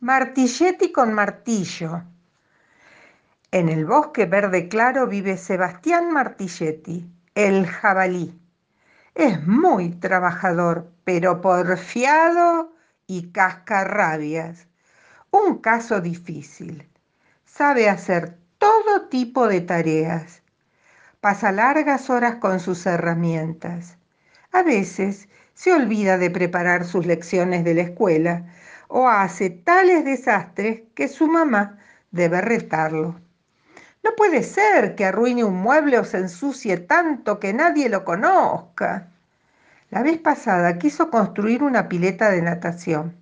Martilletti con martillo. En el bosque verde claro vive Sebastián Martilletti, el jabalí. Es muy trabajador, pero porfiado y cascarrabias. Un caso difícil. Sabe hacer todo tipo de tareas. Pasa largas horas con sus herramientas. A veces se olvida de preparar sus lecciones de la escuela o hace tales desastres que su mamá debe retarlo. No puede ser que arruine un mueble o se ensucie tanto que nadie lo conozca. La vez pasada quiso construir una pileta de natación.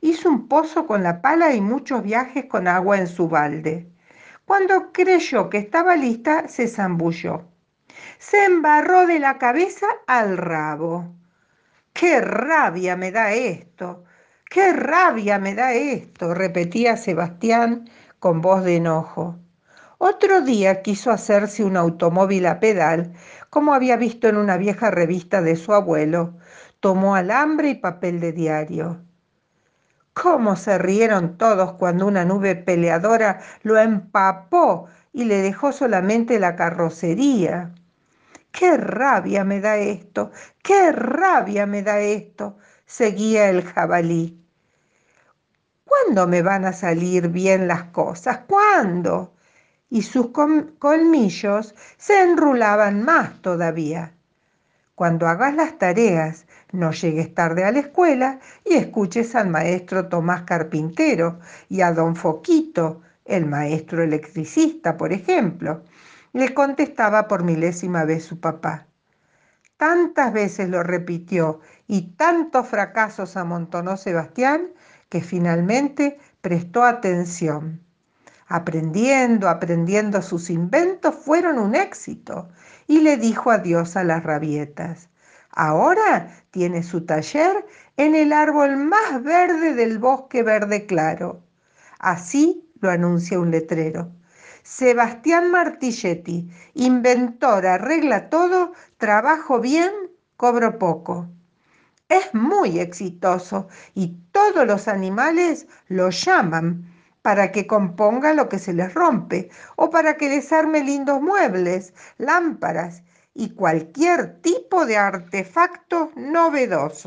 Hizo un pozo con la pala y muchos viajes con agua en su balde. Cuando creyó que estaba lista, se zambulló. Se embarró de la cabeza al rabo. ¡Qué rabia me da esto! ¡Qué rabia me da esto! repetía Sebastián con voz de enojo. Otro día quiso hacerse un automóvil a pedal, como había visto en una vieja revista de su abuelo. Tomó alambre y papel de diario. ¿Cómo se rieron todos cuando una nube peleadora lo empapó y le dejó solamente la carrocería? ¡Qué rabia me da esto! ¡Qué rabia me da esto! Seguía el jabalí. ¿Cuándo me van a salir bien las cosas? ¿Cuándo? Y sus colmillos se enrulaban más todavía. Cuando hagas las tareas, no llegues tarde a la escuela y escuches al maestro Tomás Carpintero y a don Foquito, el maestro electricista, por ejemplo, le contestaba por milésima vez su papá. Tantas veces lo repitió y tantos fracasos amontonó Sebastián que finalmente prestó atención. Aprendiendo, aprendiendo sus inventos fueron un éxito y le dijo adiós a las rabietas. Ahora tiene su taller en el árbol más verde del bosque verde claro. Así lo anuncia un letrero. Sebastián Martilletti, inventor, arregla todo, trabajo bien, cobro poco. Es muy exitoso y todos los animales lo llaman para que componga lo que se les rompe o para que les arme lindos muebles, lámparas y cualquier tipo de artefacto novedoso.